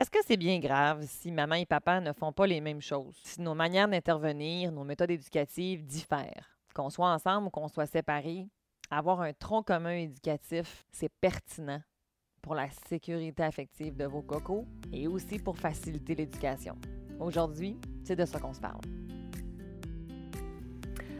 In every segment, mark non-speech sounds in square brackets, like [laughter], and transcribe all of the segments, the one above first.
Est-ce que c'est bien grave si maman et papa ne font pas les mêmes choses? Si nos manières d'intervenir, nos méthodes éducatives diffèrent? Qu'on soit ensemble ou qu'on soit séparés, avoir un tronc commun éducatif, c'est pertinent pour la sécurité affective de vos cocos et aussi pour faciliter l'éducation. Aujourd'hui, c'est de ça qu'on se parle.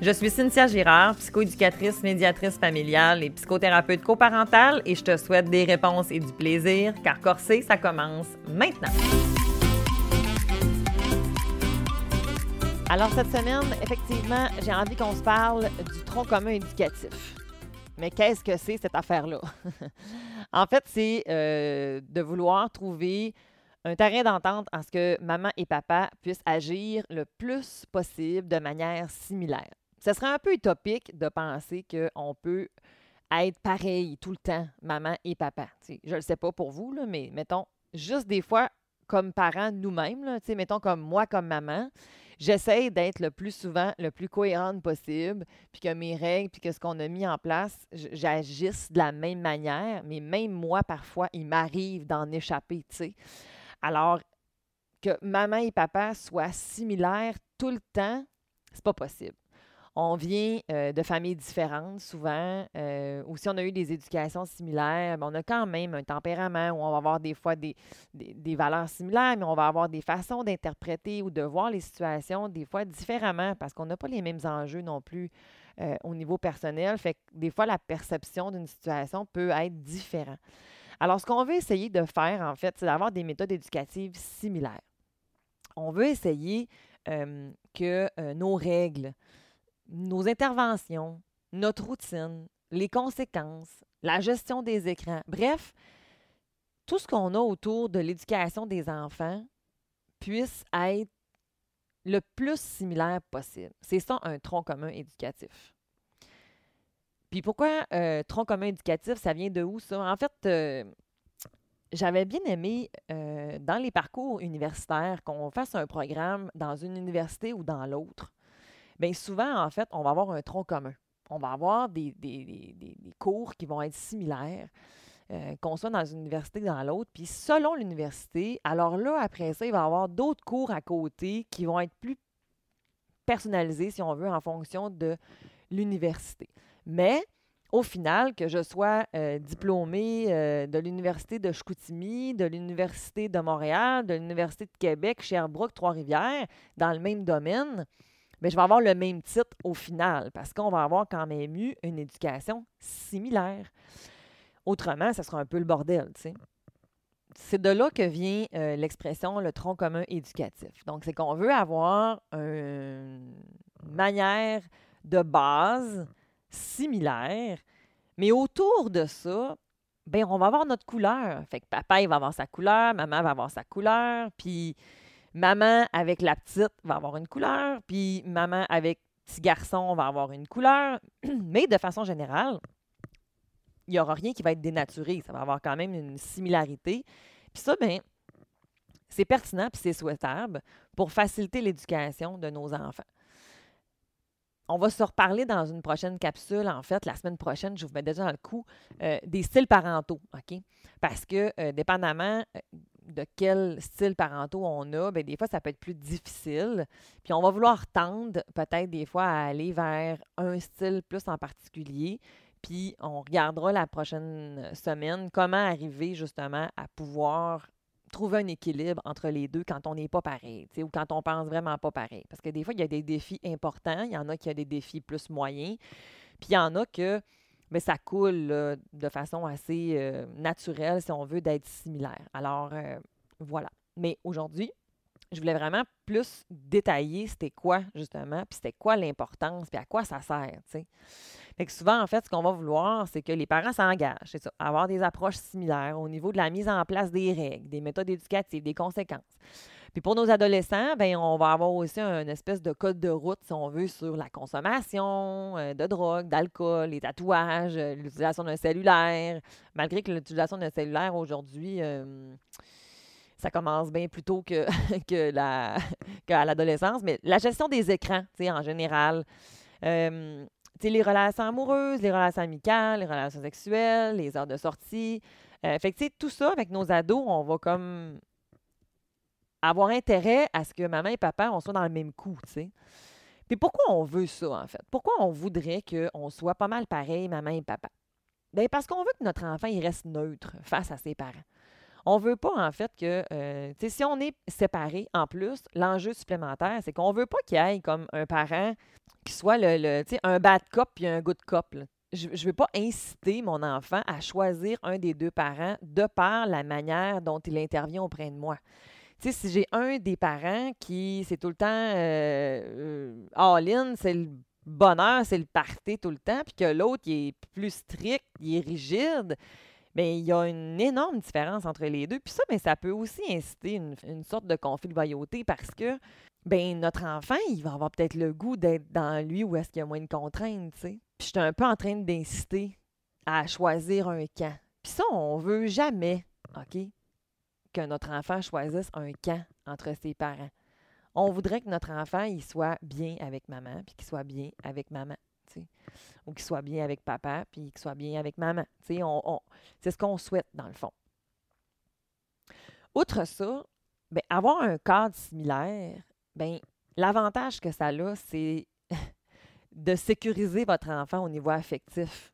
Je suis Cynthia Girard, psychoéducatrice, médiatrice familiale et psychothérapeute coparentale et je te souhaite des réponses et du plaisir car Corsé, ça commence maintenant. Alors cette semaine, effectivement, j'ai envie qu'on se parle du tronc commun éducatif. Mais qu'est-ce que c'est cette affaire-là? [laughs] en fait, c'est euh, de vouloir trouver un terrain d'entente en ce que maman et papa puissent agir le plus possible de manière similaire ce serait un peu utopique de penser qu'on peut être pareil tout le temps, maman et papa. je ne le sais pas pour vous, là, mais mettons, juste des fois, comme parents nous-mêmes, mettons comme moi comme maman, j'essaie d'être le plus souvent, le plus cohérente possible, puis que mes règles, puis que ce qu'on a mis en place, j'agisse de la même manière, mais même moi, parfois, il m'arrive d'en échapper. Alors, que maman et papa soient similaires tout le temps, c'est pas possible. On vient euh, de familles différentes souvent, euh, ou si on a eu des éducations similaires, ben, on a quand même un tempérament où on va avoir des fois des, valeurs similaires, mais on va avoir des façons d'interpréter ou de voir les situations des fois différemment parce qu'on n'a pas les mêmes enjeux non plus euh, au niveau personnel. Fait que des fois, la perception d'une situation peut être différente. Alors, ce qu'on veut essayer de faire, en fait, c'est d'avoir des méthodes éducatives similaires. On veut essayer que nos règles, nos interventions, notre routine, les conséquences, la gestion des écrans, bref, tout ce qu'on a autour de l'éducation des enfants puisse être le plus similaire possible. C'est ça un tronc commun éducatif. Puis pourquoi euh, tronc commun éducatif, ça vient de où ça? En fait, euh, j'avais bien aimé euh, dans les parcours universitaires qu'on fasse un programme dans une université ou dans l'autre bien souvent, en fait, on va avoir un tronc commun. On va avoir des, cours qui vont être similaires, euh, qu'on soit dans une université ou dans l'autre. Puis selon l'université, alors là, après ça, il va y avoir d'autres cours à côté qui vont être plus personnalisés, si on veut, en fonction de l'université. Mais au final, que je sois euh, diplômée euh, de l'Université de Chicoutimi, de l'Université de Montréal, de l'Université de Québec, Sherbrooke, Trois-Rivières, dans le même domaine, mais je vais avoir le même titre au final parce qu'on va avoir quand même eu une éducation similaire. Autrement, ça sera un peu le bordel, tu sais. C'est de là que vient euh, l'expression le tronc commun éducatif. Donc, c'est qu'on veut avoir une manière de base similaire, mais autour de ça, ben on va avoir notre couleur. Fait que papa, il va avoir sa couleur, maman va avoir sa couleur, puis Maman avec la petite va avoir une couleur, puis maman avec petit garçon va avoir une couleur. [clears throat] Mais de façon générale, il n'y aura rien qui va être dénaturé. Ça va avoir quand même une similarité. Puis ça, bien, c'est pertinent puis c'est souhaitable pour faciliter l'éducation de nos enfants. On va se reparler dans une prochaine capsule, en fait, la semaine prochaine, je vous mets déjà dans le coup, euh, des styles parentaux, OK? Parce que, euh, dépendamment euh, de quel style parentaux on a, bien, des fois, ça peut être plus difficile. Puis on va vouloir tendre peut-être des fois à aller vers un style plus en particulier. Puis on regardera la prochaine semaine comment arriver justement à pouvoir trouver un équilibre entre les deux quand on n'est pas pareil, ou quand on pense vraiment pas pareil. Parce que des fois, il y a des défis importants, il y en a qui ont des défis plus moyens, puis il y en a que mais ça coule de façon assez euh, naturelle, si on veut, d'être similaire. Alors, euh, voilà. Mais aujourd'hui, je voulais vraiment plus détailler c'était quoi, justement, puis c'était quoi l'importance, puis à quoi ça sert, tu sais. Fait que souvent, en fait, ce qu'on va vouloir, c'est que les parents s'engagent, c'est ça, avoir des approches similaires au niveau de la mise en place des règles, des méthodes éducatives, des conséquences. Puis pour nos adolescents, ben on va avoir aussi un espèce de code de route, si on veut, sur la consommation euh, de drogue, d'alcool, les tatouages, euh, l'utilisation d'un cellulaire. Malgré que l'utilisation d'un cellulaire aujourd'hui, euh, ça commence bien plus tôt que, [laughs] que la, [laughs] qu'à l'adolescence, mais la gestion des écrans, en général. Euh, les relations amoureuses, les relations amicales, les relations sexuelles, les heures de sortie. Euh, fait que, tout ça, avec nos ados, on va comme avoir intérêt à ce que maman et papa, on soit dans le même coup, tu sais. Puis pourquoi on veut ça, en fait? Pourquoi on voudrait qu'on soit pas mal pareil, maman et papa? Bien, parce qu'on veut que notre enfant, il reste neutre face à ses parents. On veut pas, en fait, que, euh, si on est séparés, en plus, l'enjeu supplémentaire, c'est qu'on veut pas qu'il y ait comme un parent qui soit le, tu un bad cop puis un good cop. Je ne veux pas inciter mon enfant à choisir un des deux parents de par la manière dont il intervient auprès de moi. Sais, si j'ai un des parents qui, c'est tout le temps euh, euh, all-in, c'est le bonheur, c'est le party tout le temps, puis que l'autre, il est plus strict, il est rigide, bien, il y a une énorme différence entre les deux. Puis ça, bien, ça peut aussi inciter une, une sorte de conflit de loyauté parce que ben notre enfant, il va avoir peut-être le goût d'être dans lui où est-ce qu'il y a moins de contraintes, tu sais. Puis j'étais un peu en train d'inciter à choisir un camp. Puis ça, on veut jamais, OK, que notre enfant choisisse un camp entre ses parents. On voudrait que notre enfant, soit bien avec maman, puis qu'il soit bien avec maman. Ou qu'il soit bien avec papa, puis qu'il soit bien avec maman. C'est ce qu'on souhaite, dans le fond. Outre ça, ben, avoir un cadre similaire, ben, l'avantage que ça a, c'est [laughs] de sécuriser votre enfant au niveau affectif.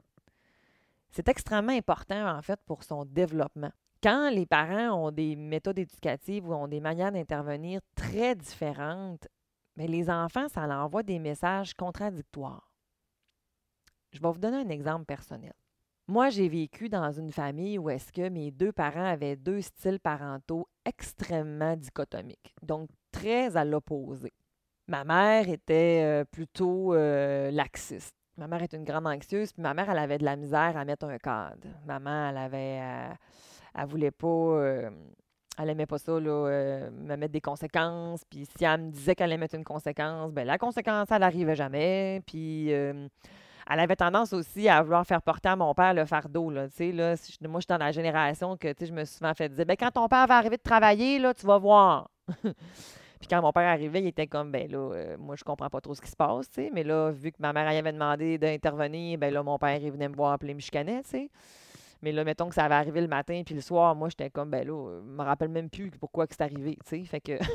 C'est extrêmement important, en fait, pour son développement. Quand les parents ont des méthodes éducatives ou ont des manières d'intervenir très différentes, mais les enfants, ça leur envoie des messages contradictoires. Je vais vous donner un exemple personnel. Moi, j'ai vécu dans une famille où est-ce que mes deux parents avaient deux styles parentaux extrêmement dichotomiques, donc très à l'opposé. Ma mère était euh, plutôt euh, laxiste. Ma mère est une grande anxieuse, puis ma mère, elle avait de la misère à mettre un cadre. Maman, elle avait, elle voulait pas, euh, elle aimait pas ça, là, euh, me mettre des conséquences. Puis si elle me disait qu'elle allait mettre une conséquence, ben la conséquence, elle n'arrivait jamais. Puis euh, elle avait tendance aussi à vouloir faire porter à mon père le fardeau. Là, là, moi, je suis dans la génération que je me suis souvent fait dire ben, quand ton père va arriver de travailler, là, tu vas voir. [laughs] Puis quand mon père arrivait, il était comme, ben là, moi, je comprends pas trop ce qui se passe, tu sais. Mais là, vu que ma mère avait demandé d'intervenir, ben là, mon père, il venait me voir, il me chicanait, tu sais. Mais là, mettons que ça avait arrivé le matin, puis le soir, moi, j'étais comme, ben là, je me rappelle même plus pourquoi que c'est arrivé, tu sais. Fait que. [laughs]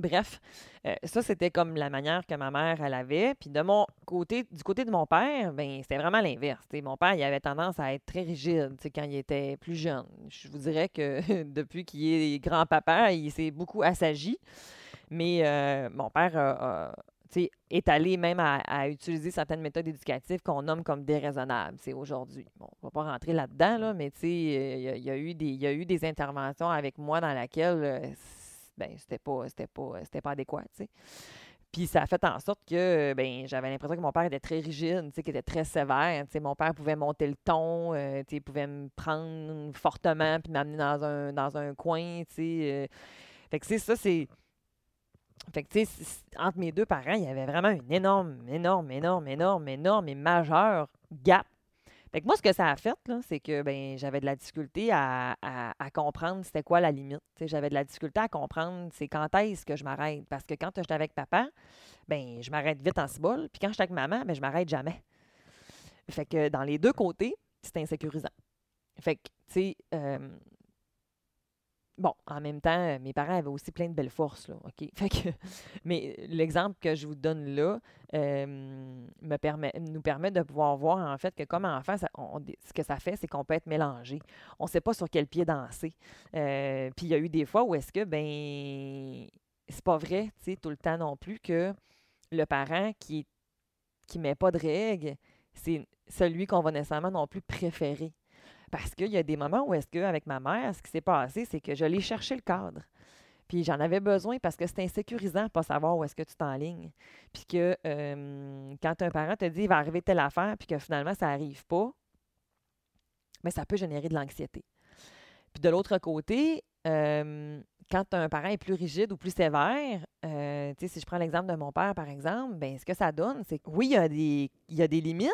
Bref, euh, ça, c'était comme la manière que ma mère, elle avait. Puis de mon côté, du côté de mon père, ben c'était vraiment l'inverse. Mon père, il avait tendance à être très rigide quand il était plus jeune. Je vous dirais que [laughs] depuis qu'il est grand-papa, il s'est beaucoup assagi. Mais euh, mon père a- est allé même à, utiliser certaines méthodes éducatives qu'on nomme comme déraisonnables c'est aujourd'hui. Bon, on va pas rentrer là-dedans, là, mais il y, a- y eu des, y a eu des interventions avec moi dans laquelle euh, ben, c'était pas, pas, pas adéquat, tu sais. Puis ça a fait en sorte que ben, j'avais l'impression que mon père était très rigide, qu'il était très sévère. Tu sais, mon père pouvait monter le ton, euh, il pouvait me prendre fortement puis m'amener dans un, dans un coin, tu sais. euh. Fait que, sais, ça, c'est... Fait que, tu sais, entre mes deux parents, il y avait vraiment une énorme, énorme, énorme, énorme, énorme et majeure gap. Fait que moi, ce que ça a fait, c'est que ben, j'avais de la difficulté à, comprendre c'était quoi la limite. J'avais de la difficulté à comprendre c'est quand est-ce que je m'arrête. Parce que quand j'étais avec papa, ben je m'arrête vite en cibole. Puis quand j'étais avec maman, ben je m'arrête jamais. Fait que dans les deux côtés, c'est insécurisant. Fait que, tu sais, euh, bon, en même temps, euh, mes parents avaient aussi plein de belles forces, là? [laughs] Fait mais l'exemple que je vous donne là euh, nous permet de pouvoir voir, en fait, que comme enfant, ce que ça fait, c'est qu'on peut être mélangé. On ne sait pas sur quel pied danser. Euh, Puis il y a eu des fois où est-ce que, ben, c'est pas vrai, tu sais, tout le temps non plus, que le parent qui qui met pas de règles, c'est celui qu'on va nécessairement non plus préférer. Parce qu'il y a des moments où est-ce que avec ma mère, ce qui s'est passé, c'est que je l'ai cherché le cadre. Puis j'en avais besoin parce que c'est insécurisant de pas savoir où est-ce que tu t'enlignes. Puis que quand un parent te dit il va arriver telle affaire, puis que finalement ça n'arrive pas, mais ça peut générer de l'anxiété. Puis de l'autre côté, quand un parent est plus rigide ou plus sévère, euh, si je prends l'exemple de mon père, par exemple, ben, ce que ça donne, c'est que oui, il a des, il y a des limites,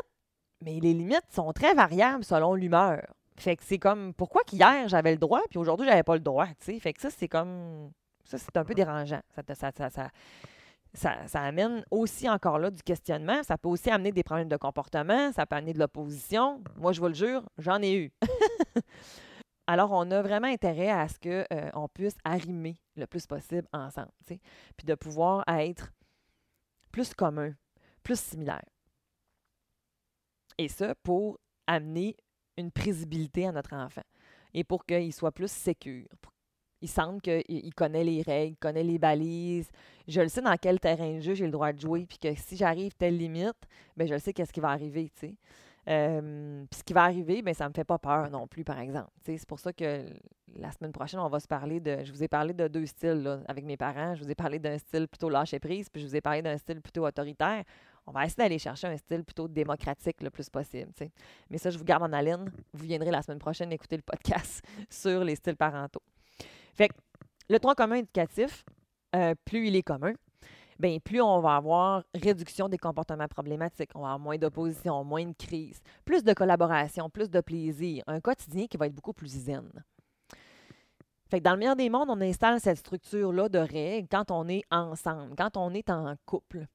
mais les limites sont très variables selon l'humeur. Fait que c'est comme, pourquoi qu'hier, j'avais le droit, puis aujourd'hui, j'avais pas le droit, tu sais? Fait que ça, c'est comme, ça, c'est un peu dérangeant. Ça, ça, ça, amène aussi encore là du questionnement. Ça peut aussi amener des problèmes de comportement, ça peut amener de l'opposition. Moi, je vous le jure, j'en ai eu. [laughs] Alors, on a vraiment intérêt à ce qu'on euh, puisse arrimer le plus possible ensemble, puis de pouvoir être plus commun, plus similaire. Et ça pour amener une présibilité à notre enfant et pour qu'il soit plus sécure. Il semble qu'il connaît les règles, connaît les balises. Je le sais dans quel terrain de jeu j'ai le droit de jouer, puis que si j'arrive telle limite, bien, je le sais qu'est-ce qui va arriver. Euh, puis ce qui va arriver, bien, ça ne me fait pas peur non plus, par exemple. C'est pour ça que la semaine prochaine, on va se parler de. Je vous ai parlé de deux styles là, avec mes parents. Je vous ai parlé d'un style plutôt lâcher prise, puis je vous ai parlé d'un style plutôt autoritaire. On va essayer d'aller chercher un style plutôt démocratique le plus possible. Mais ça, je vous garde en haleine. Vous viendrez la semaine prochaine écouter le podcast [laughs] sur les styles parentaux. Fait que le tronc commun éducatif, euh, plus il est commun, bien, plus on va avoir réduction des comportements problématiques, on va avoir moins d'opposition, moins de crise, plus de collaboration, plus de plaisir, un quotidien qui va être beaucoup plus zen. Fait que dans le meilleur des mondes, on installe cette structure-là de règles quand on est ensemble, quand on est en couple.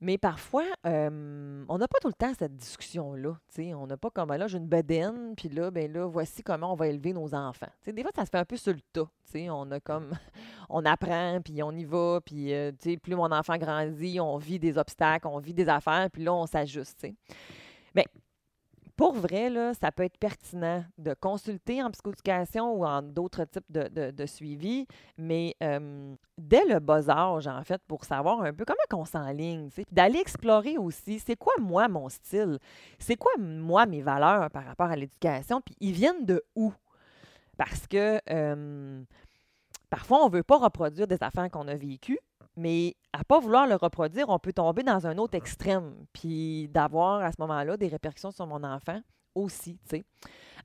Mais parfois, on n'a pas tout le temps cette discussion-là. On n'a pas comme là, j'ai une bedaine, puis là, ben là, voici comment on va élever nos enfants. des fois, ça se fait un peu sur le tas. On a comme [laughs] on apprend, puis on y va, puis plus mon enfant grandit, on vit des obstacles, on vit des affaires, puis là, on s'ajuste. Mais pour vrai, ça peut être pertinent de consulter en psychoéducation ou en d'autres types de, suivi, mais dès le bas âge, en fait, pour savoir un peu comment on s'enligne, d'aller explorer aussi, c'est quoi moi mon style, c'est quoi moi mes valeurs par rapport à l'éducation, puis ils viennent de où? Parce que parfois, on ne veut pas reproduire des affaires qu'on a vécues, mais à pas vouloir le reproduire, on peut tomber dans un autre extrême, puis d'avoir à ce moment-là des répercussions sur mon enfant aussi.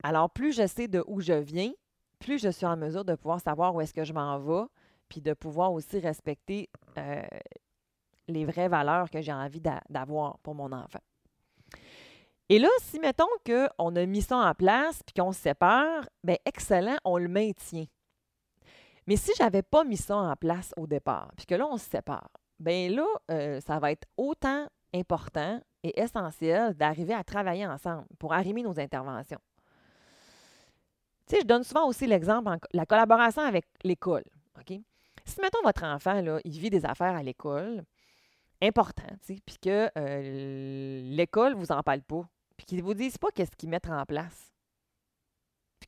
Alors, plus je sais de où je viens, plus je suis en mesure de pouvoir savoir où est-ce que je m'en vais, puis de pouvoir aussi respecter euh, les vraies valeurs que j'ai envie d'avoir pour mon enfant. Et là, si mettons qu'on a mis ça en place puis qu'on se sépare, bien excellent, on le maintient. Mais si je n'avais pas mis ça en place au départ, puis que là, on se sépare, bien là, euh, ça va être autant important et essentiel d'arriver à travailler ensemble pour arrimer nos interventions. Tu sais, je donne souvent aussi l'exemple, de la collaboration avec l'école. Si, mettons, votre enfant, là, il vit des affaires à l'école, important, puis que euh, l'école vous en parle pas, puis qu'ils vous disent pas qu'est-ce qu'ils mettent en place,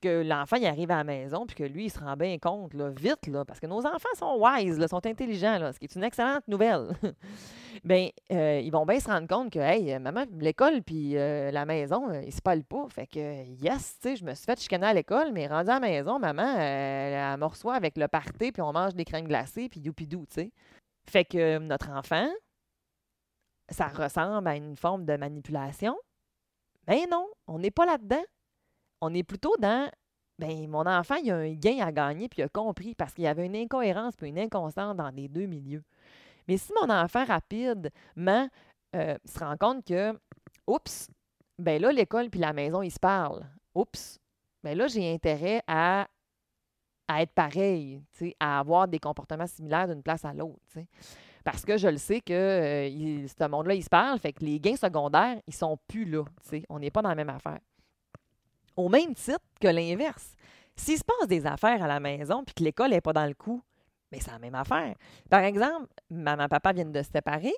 que l'enfant, il arrive à la maison, puis que lui, il se rend bien compte, là, vite, là, parce que nos enfants sont wise, là, sont intelligents, là, ce qui est une excellente nouvelle. [laughs] bien, euh, ils vont bien se rendre compte que, hey, maman, l'école puis euh, la maison, euh, ils se parlent pas. Fait que, yes, tu sais, je me suis fait chicaner à l'école, mais rendu à la maison, maman, elle, me reçoit avec le party, puis on mange des crèmes glacées, puis youpidou, tu sais. Fait que notre enfant, ça ressemble à une forme de manipulation. Ben non, on n'est pas là-dedans on est plutôt dans ben mon enfant, il a un gain à gagner, puis il a compris parce qu'il y avait une incohérence puis une inconstance dans les deux milieux. Mais si mon enfant rapidement euh, se rend compte que, oups, ben là, l'école puis la maison, ils se parlent. Oups, ben là, j'ai intérêt à, être pareil, à avoir des comportements similaires d'une place à l'autre. Parce que je le sais que euh, ce monde-là, il se parle, fait que les gains secondaires, ils sont plus là. On n'est pas dans la même affaire au même titre que l'inverse. S'il se passe des affaires à la maison puis que l'école n'est pas dans le coup, mais c'est la même affaire. Par exemple, maman papa viennent de se séparer,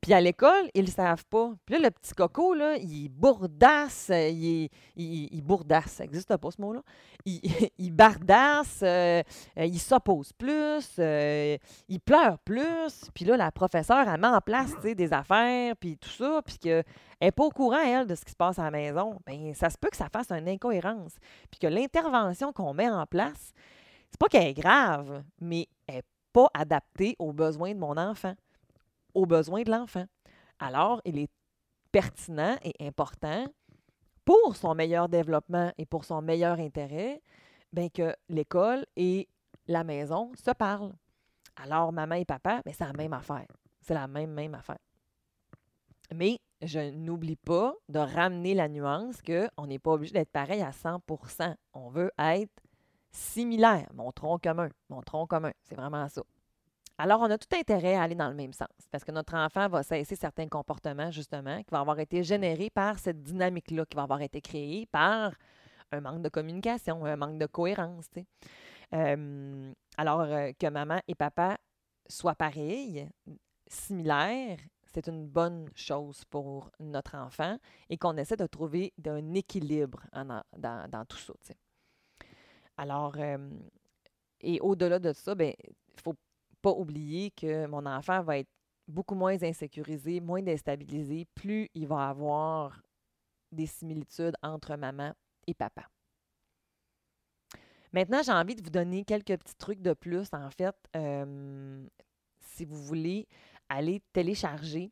puis à l'école, ils ne savent pas. Puis là, le petit coco, là, il bourdasse, euh, il, il, bourdasse, ça n'existe pas ce mot-là. [laughs] Il, bardasse, euh, euh, il s'oppose plus, il pleure plus. Puis là, la professeure, elle met en place des affaires, puis tout ça, puis qu'elle n'est pas au courant, elle, de ce qui se passe à la maison. Bien, ça se peut que ça fasse une incohérence. Puis que l'intervention qu'on met en place, c'est pas qu'elle est grave, mais elle n'est pas adaptée aux besoins de mon enfant aux besoins de l'enfant. Alors, il est pertinent et important pour son meilleur développement et pour son meilleur intérêt, bien que l'école ait la maison se parlent. Alors, maman et papa, ben, c'est la même affaire. C'est la même, même affaire. Mais je n'oublie pas de ramener la nuance qu'on n'est pas obligé d'être pareil à 100% On veut être similaire, mon tronc commun, mon tronc commun. C'est vraiment ça. Alors, on a tout intérêt à aller dans le même sens parce que notre enfant va cesser certains comportements, justement, qui vont avoir été générés par cette dynamique-là, qui va avoir été créée par un manque de communication, un manque de cohérence. Euh, alors, euh, que maman et papa soient pareils, similaires, c'est une bonne chose pour notre enfant et qu'on essaie de trouver un équilibre dans, tout ça. Alors, euh, et au-delà de ça, ben, il ne faut pas oublier que mon enfant va être beaucoup moins insécurisé, moins déstabilisé, plus il va avoir des similitudes entre maman et papa. Maintenant, j'ai envie de vous donner quelques petits trucs de plus. En fait, si vous voulez aller télécharger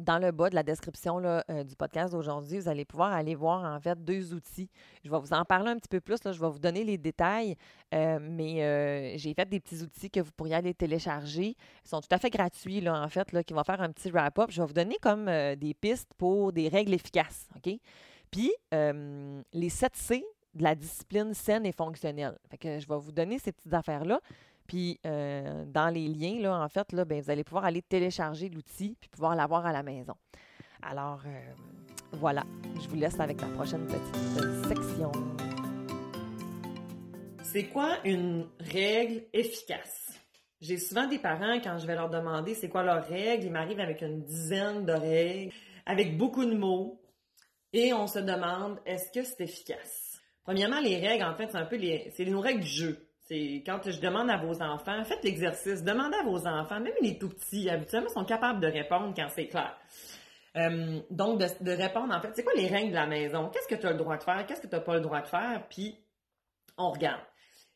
dans le bas de la description là, euh, du podcast d'aujourd'hui, vous allez pouvoir aller voir en fait deux outils. Je vais vous en parler un petit peu plus, je vais vous donner les détails, euh, mais j'ai fait des petits outils que vous pourriez aller télécharger. Ils sont tout à fait gratuits là, en fait, là, qui vont faire un petit wrap-up. Je vais vous donner comme des pistes pour des règles efficaces. OK? Puis, les 7 C, de la discipline saine et fonctionnelle. Fait que je vais vous donner ces petites affaires-là. Puis euh, dans les liens, là, en fait, là, ben, vous allez pouvoir aller télécharger l'outil puis pouvoir l'avoir à la maison. Alors euh, voilà, je vous laisse avec la prochaine petite section. C'est quoi une règle efficace? J'ai souvent des parents, quand je vais leur demander c'est quoi leur règle, ils m'arrivent avec une dizaine de règles, avec beaucoup de mots, et on se demande est-ce que c'est efficace? Premièrement, les règles, en fait, c'est un peu les, c'est nos règles du jeu. Quand je demande à vos enfants, faites l'exercice, demandez à vos enfants, même les tout petits, habituellement, sont capables de répondre quand c'est clair. Euh, donc, de, répondre, en fait, c'est quoi les règles de la maison? Qu'est-ce que tu as le droit de faire? Qu'est-ce que tu n'as pas le droit de faire? Puis, on regarde.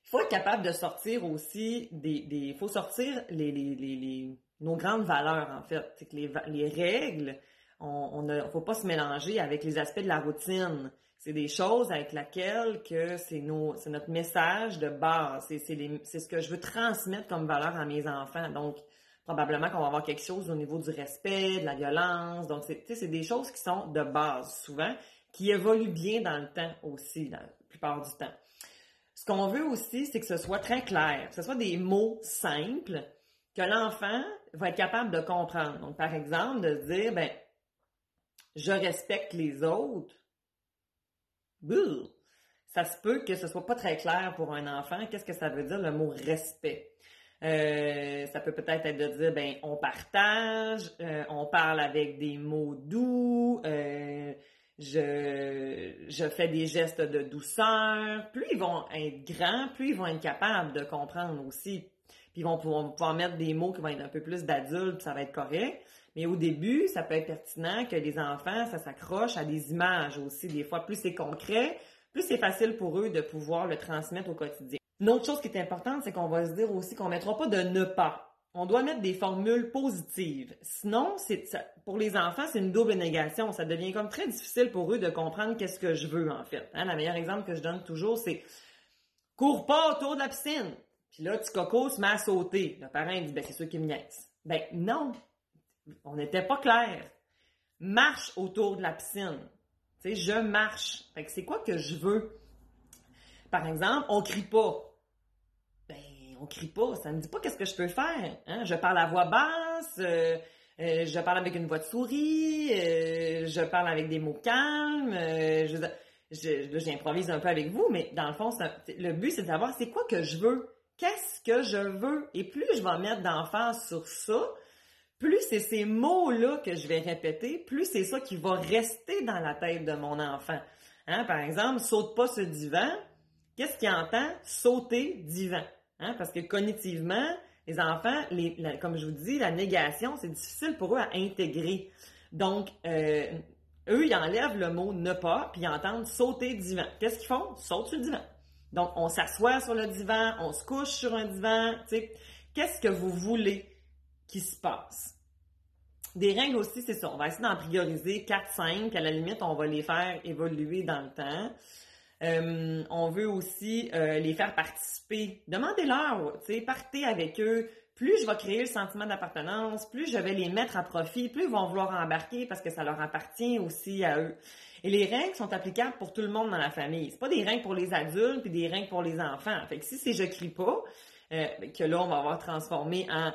Il faut être capable de sortir aussi des... Il faut sortir nos grandes valeurs, en fait. C'est que les, les règles, on ne faut pas se mélanger avec les aspects de la routine. C'est des choses avec lesquelles que c'est c'est notre message de base. C'est, c'est, ce que je veux transmettre comme valeur à mes enfants. Donc, probablement qu'on va avoir quelque chose au niveau du respect, de la violence. Donc, c'est, c'est des choses qui sont de base souvent, qui évoluent bien dans le temps aussi, la plupart du temps. Ce qu'on veut aussi, c'est que ce soit très clair, que ce soit des mots simples que l'enfant va être capable de comprendre. Donc, par exemple, de dire, ben, je respecte les autres ça se peut que ce soit pas très clair pour un enfant. Qu'est-ce que ça veut dire le mot respect? Euh, ça peut peut-être être de dire, ben, on partage, euh, on parle avec des mots doux, euh, je, je fais des gestes de douceur. Plus ils vont être grands, plus ils vont être capables de comprendre aussi. Puis ils vont pouvoir, pouvoir mettre des mots qui vont être un peu plus d'adultes, ça va être correct. Mais au début, ça peut être pertinent que les enfants, ça s'accroche à des images aussi. Des fois, plus c'est concret, plus c'est facile pour eux de pouvoir le transmettre au quotidien. Une autre chose qui est importante, c'est qu'on va se dire aussi qu'on ne mettra pas de ne pas. On doit mettre des formules positives. Sinon, c'est, pour les enfants, c'est une double négation. Ça devient comme très difficile pour eux de comprendre qu'est-ce que je veux, en fait. Hein, le meilleur exemple que je donne toujours, c'est cours pas autour de la piscine. Puis là, petit coco se met à sauter. Le parent dit, ben, c'est sûr qu'il me. Ben, non on n'était pas clair. Marche autour de la piscine. Je marche. Fait que c'est quoi que je veux? Par exemple, on crie pas. Ben, on crie pas. Ça ne me dit pas qu'est-ce que je peux faire. Hein? Je parle à voix basse, euh, euh, je parle avec une voix de souris, euh, je parle avec des mots calmes. je, j'improvise un peu avec vous, mais dans le fond, le but, c'est de savoir c'est quoi que je veux. Qu'est-ce que je veux? Et plus je vais mettre d'emphase sur ça, plus c'est ces mots-là que je vais répéter, plus c'est ça qui va rester dans la tête de mon enfant. Hein? Par exemple, saute pas ce divan. Qu'est-ce qu'il entend? Sauter divan. Hein? Parce que cognitivement, les enfants, comme je vous dis, la négation, c'est difficile pour eux à intégrer. Donc, euh, eux, ils enlèvent le mot ne pas, puis ils entendent sauter divan. Qu'est-ce qu'ils font? Sautent sur le divan. Donc, on s'assoit sur le divan, on se couche sur un divan. Qu'est-ce que vous voulez? Se passe. Des règles aussi, c'est ça. On va essayer d'en prioriser 4-5. À la limite, on va les faire évoluer dans le temps. Euh, on veut aussi euh, les faire participer. Demandez-leur, partez avec eux. Plus je vais créer le sentiment d'appartenance, plus je vais les mettre à profit, plus ils vont vouloir embarquer parce que ça leur appartient aussi à eux. Et les règles sont applicables pour tout le monde dans la famille. C'est pas des règles pour les adultes puis des règles pour les enfants. Fait que si c'est je crie pas, euh, que là on va avoir transformé en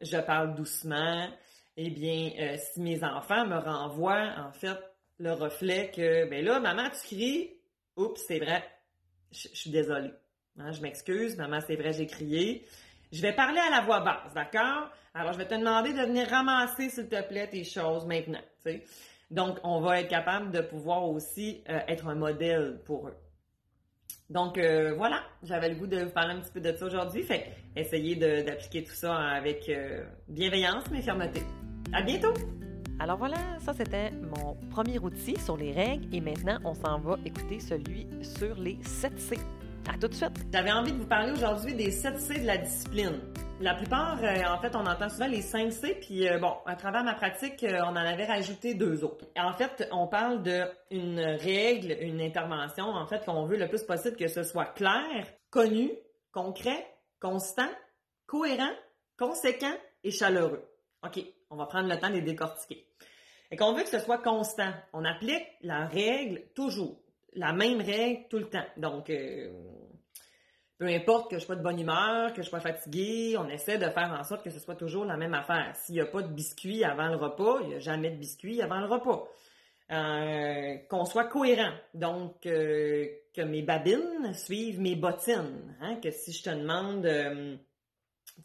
je parle doucement, eh bien si mes enfants me renvoient en fait le reflet que ben là maman tu cries, Oups, c'est vrai. Je, suis désolée. Hein, je m'excuse, maman, c'est vrai, j'ai crié. Je vais parler à la voix basse, d'accord? Alors, je vais te demander de venir ramasser, s'il te plaît, tes choses maintenant. Donc, on va être capable de pouvoir aussi euh, être un modèle pour eux. Donc, euh, voilà, j'avais le goût de vous parler un petit peu de ça aujourd'hui. Fait essayez d'appliquer tout ça avec euh, bienveillance, mais fermeté. À bientôt! Alors voilà, ça c'était mon premier outil sur les règles et maintenant on s'en va écouter celui sur les 7 C. À tout de suite. J'avais envie de vous parler aujourd'hui des 7 C de la discipline. La plupart, euh, en fait, on entend souvent les 5 C, puis euh, bon, à travers ma pratique, euh, on en avait rajouté deux autres. En fait, on parle d'une règle, une intervention, en fait, qu'on veut le plus possible que ce soit clair, connu, concret, constant, cohérent, conséquent et chaleureux. OK, on va prendre le temps de les décortiquer. Et qu'on veut que ce soit constant. On applique la règle toujours. La même règle tout le temps. Donc, euh, peu importe que je sois de bonne humeur, que je sois fatigué, on essaie de faire en sorte que ce soit toujours la même affaire. S'il n'y a pas de biscuit avant le repas, il n'y a jamais de biscuit avant le repas. Euh, qu'on soit cohérent. Donc, euh, que mes babines suivent mes bottines. Hein? Que si je te demande,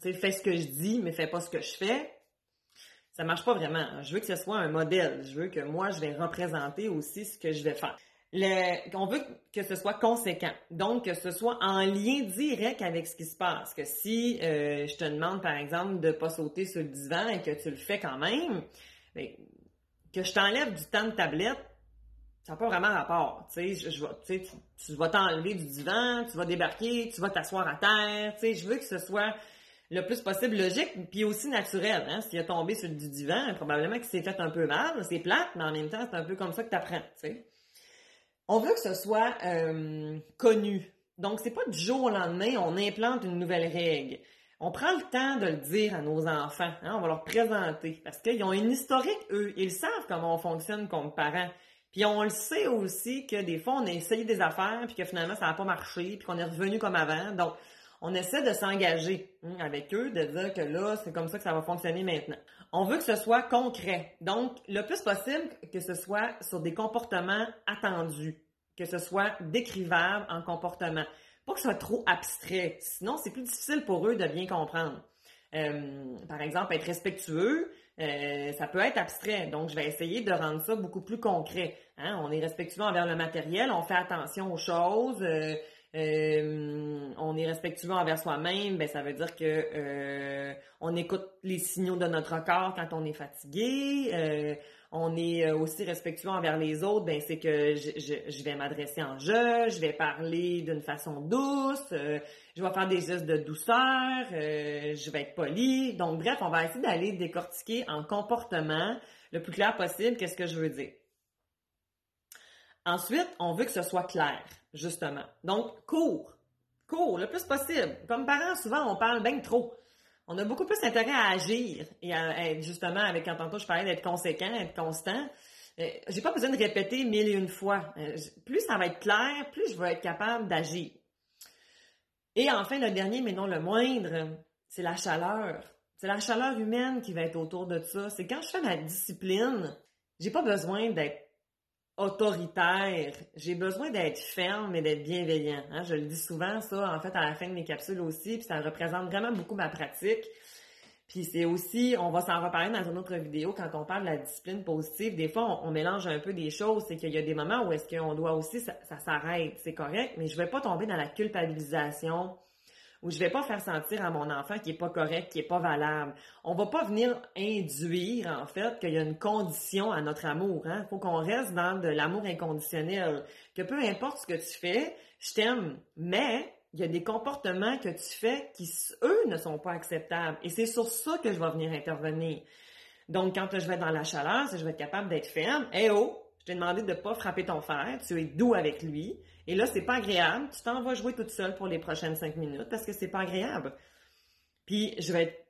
tu sais, fais ce que je dis, mais fais pas ce que je fais, ça marche pas vraiment. Je veux que ce soit un modèle. Je veux que moi, je vais représenter aussi ce que je vais faire. Le, on veut que ce soit conséquent. Donc, que ce soit en lien direct avec ce qui se passe. Que si euh, je te demande, par exemple, de pas sauter sur le divan et que tu le fais quand même, ben, que je t'enlève du temps de tablette, ça n'a pas vraiment rapport. Tu sais, je, tu, tu vas t'enlever du divan, tu vas débarquer, tu vas t'asseoir à terre. Tu sais, je veux que ce soit le plus possible logique, puis aussi naturel. Hein? S'il a tombé sur du divan, probablement qu'il s'est fait un peu mal, c'est plate, mais en même temps, c'est un peu comme ça que tu apprends. On veut que ce soit euh, connu. Donc, c'est pas du jour au lendemain, on implante une nouvelle règle. On prend le temps de le dire à nos enfants. Hein? On va leur présenter. Parce qu'ils ont une historique, eux. Ils savent comment on fonctionne comme parents. Puis on le sait aussi que des fois, on a essayé des affaires, puis que finalement, ça n'a pas marché, puis qu'on est revenu comme avant. Donc, on essaie de s'engager hein, avec eux, de dire que là, c'est comme ça que ça va fonctionner maintenant. On veut que ce soit concret. Donc, le plus possible que ce soit sur des comportements attendus, que ce soit décrivable en comportement. Pas que ce soit trop abstrait. Sinon, c'est plus difficile pour eux de bien comprendre. Euh, par exemple, être respectueux, euh, ça peut être abstrait. Donc, je vais essayer de rendre ça beaucoup plus concret. Hein. On est respectueux envers le matériel, on fait attention aux choses. Euh, euh, on est respectueux envers soi-même, ben ça veut dire que euh, on écoute les signaux de notre corps quand on est fatigué. Euh, on est aussi respectueux envers les autres, ben c'est que je, vais m'adresser en je, je vais parler d'une façon douce, je vais faire des gestes de douceur, je vais être poli. Donc bref, on va essayer d'aller décortiquer en comportement le plus clair possible qu'est-ce que je veux dire. Ensuite, on veut que ce soit clair justement. Donc, cours. Cours le plus possible. Comme parents, souvent, on parle bien trop. On a beaucoup plus intérêt à agir et à être justement, avec quand tantôt je parlais d'être conséquent, être constant. Euh, j'ai pas besoin de répéter mille et une fois. Euh, plus ça va être clair, plus je vais être capable d'agir. Et enfin, le dernier, mais non le moindre, c'est la chaleur. C'est la chaleur humaine qui va être autour de ça. C'est quand je fais ma discipline, j'ai pas besoin d'être autoritaire. J'ai besoin d'être ferme et d'être bienveillant. Hein. Je le dis souvent, ça, en fait, à la fin de mes capsules aussi, puis ça représente vraiment beaucoup ma pratique. Puis c'est aussi, on va s'en reparler dans une autre vidéo, quand on parle de la discipline positive, des fois, on, mélange un peu des choses. C'est qu'il y a des moments où est-ce qu'on doit aussi, ça, s'arrête, c'est correct, mais je vais pas tomber dans la culpabilisation, où je vais pas faire sentir à mon enfant qui est pas correct, qui est pas valable. On va pas venir induire, en fait, qu'il y a une condition à notre amour. Hein? Faut qu'on reste dans de l'amour inconditionnel. Que peu importe ce que tu fais, je t'aime. Mais il y a des comportements que tu fais qui, eux, ne sont pas acceptables. Et c'est sur ça que je vais venir intervenir. Donc, quand je vais dans la chaleur, si je vais être capable d'être ferme, eh oh, je t'ai demandé de ne pas frapper ton fer, tu es doux avec lui, Et là, c'est pas agréable. Tu t'en vas jouer toute seule pour les prochaines cinq minutes parce que c'est pas agréable. Puis, je vais être,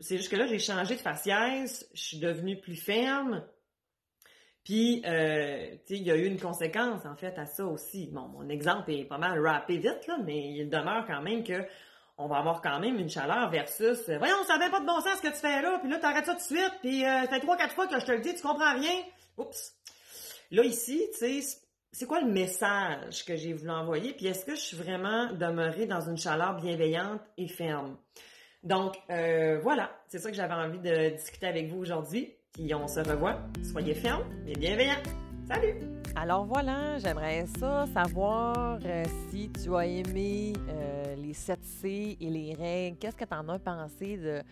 c'est juste que là, j'ai changé de faciès, je suis devenue plus ferme. Puis, euh, tu sais, il y a eu une conséquence, en fait, à ça aussi. Bon, mon exemple est pas mal rappé vite, là, mais il demeure quand même que on va avoir quand même une chaleur versus euh, Voyons, ça n'avait pas de bon sens ce que tu fais là, puis là, t'arrêtes ça tout de suite, puis euh, ça fait trois, quatre fois que je te le dis, tu comprends rien. Oups. Là, ici, tu sais, c'est quoi le message que j'ai voulu envoyer, puis est-ce que je suis vraiment demeurée dans une chaleur bienveillante et ferme? Donc, euh, voilà, c'est ça que j'avais envie de discuter avec vous aujourd'hui. Puis on se revoit. Soyez fermes et bienveillants. Salut! Alors voilà, j'aimerais ça savoir euh, si tu as aimé euh, les 7C et les règles. Qu'est-ce que tu en as pensé de,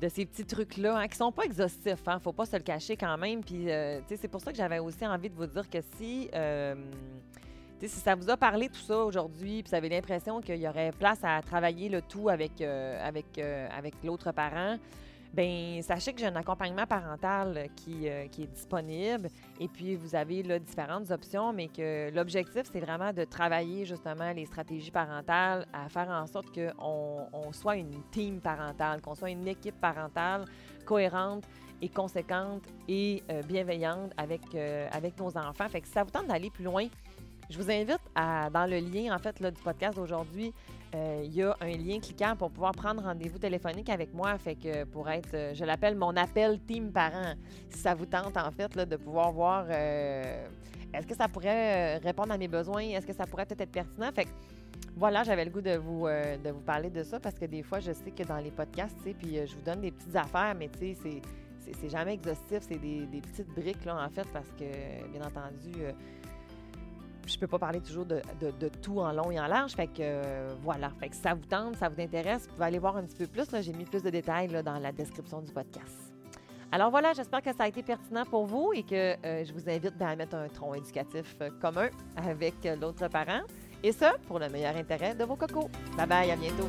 de ces petits trucs-là, hein, qui sont pas exhaustifs, hein, faut pas se le cacher quand même. Puis, euh, c'est pour ça que j'avais aussi envie de vous dire que si, si ça vous a parlé tout ça aujourd'hui, puis vous avez l'impression qu'il y aurait place à travailler le tout avec, avec, avec l'autre parent, ben sachez que j'ai un accompagnement parental qui, euh, qui, est disponible et puis vous avez différentes options, mais que l'objectif, c'est vraiment de travailler justement les stratégies parentales à faire en sorte qu'on on soit une team parentale, qu'on soit une équipe parentale cohérente et conséquente et euh, bienveillante avec, euh, nos enfants. Fait que si ça vous tente d'aller plus loin, je vous invite à, dans le lien en fait du podcast d'aujourd'hui, euh, il y a un lien cliquant pour pouvoir prendre rendez-vous téléphonique avec moi. Fait que pour être, euh, je l'appelle mon appel team parent. Si ça vous tente en fait là, de pouvoir voir euh, est-ce que ça pourrait répondre à mes besoins, est-ce que ça pourrait peut-être être pertinent? Fait que voilà, j'avais le goût de vous, de vous parler de ça parce que des fois, je sais que dans les podcasts, tu sais, puis je vous donne des petites affaires, mais tu sais, c'est jamais exhaustif, c'est des, des, petites briques, là, en fait, parce que, bien entendu, je peux pas parler toujours de, tout en long et en large. Fait que euh, voilà. Fait que ça vous tente, ça vous intéresse, vous pouvez aller voir un petit peu plus. J'ai mis plus de détails dans la description du podcast. Alors voilà, j'espère que ça a été pertinent pour vous et que euh, je vous invite à mettre un tronc éducatif euh, commun avec l'autre parent. Et ça, pour le meilleur intérêt de vos cocos. Bye bye, à bientôt.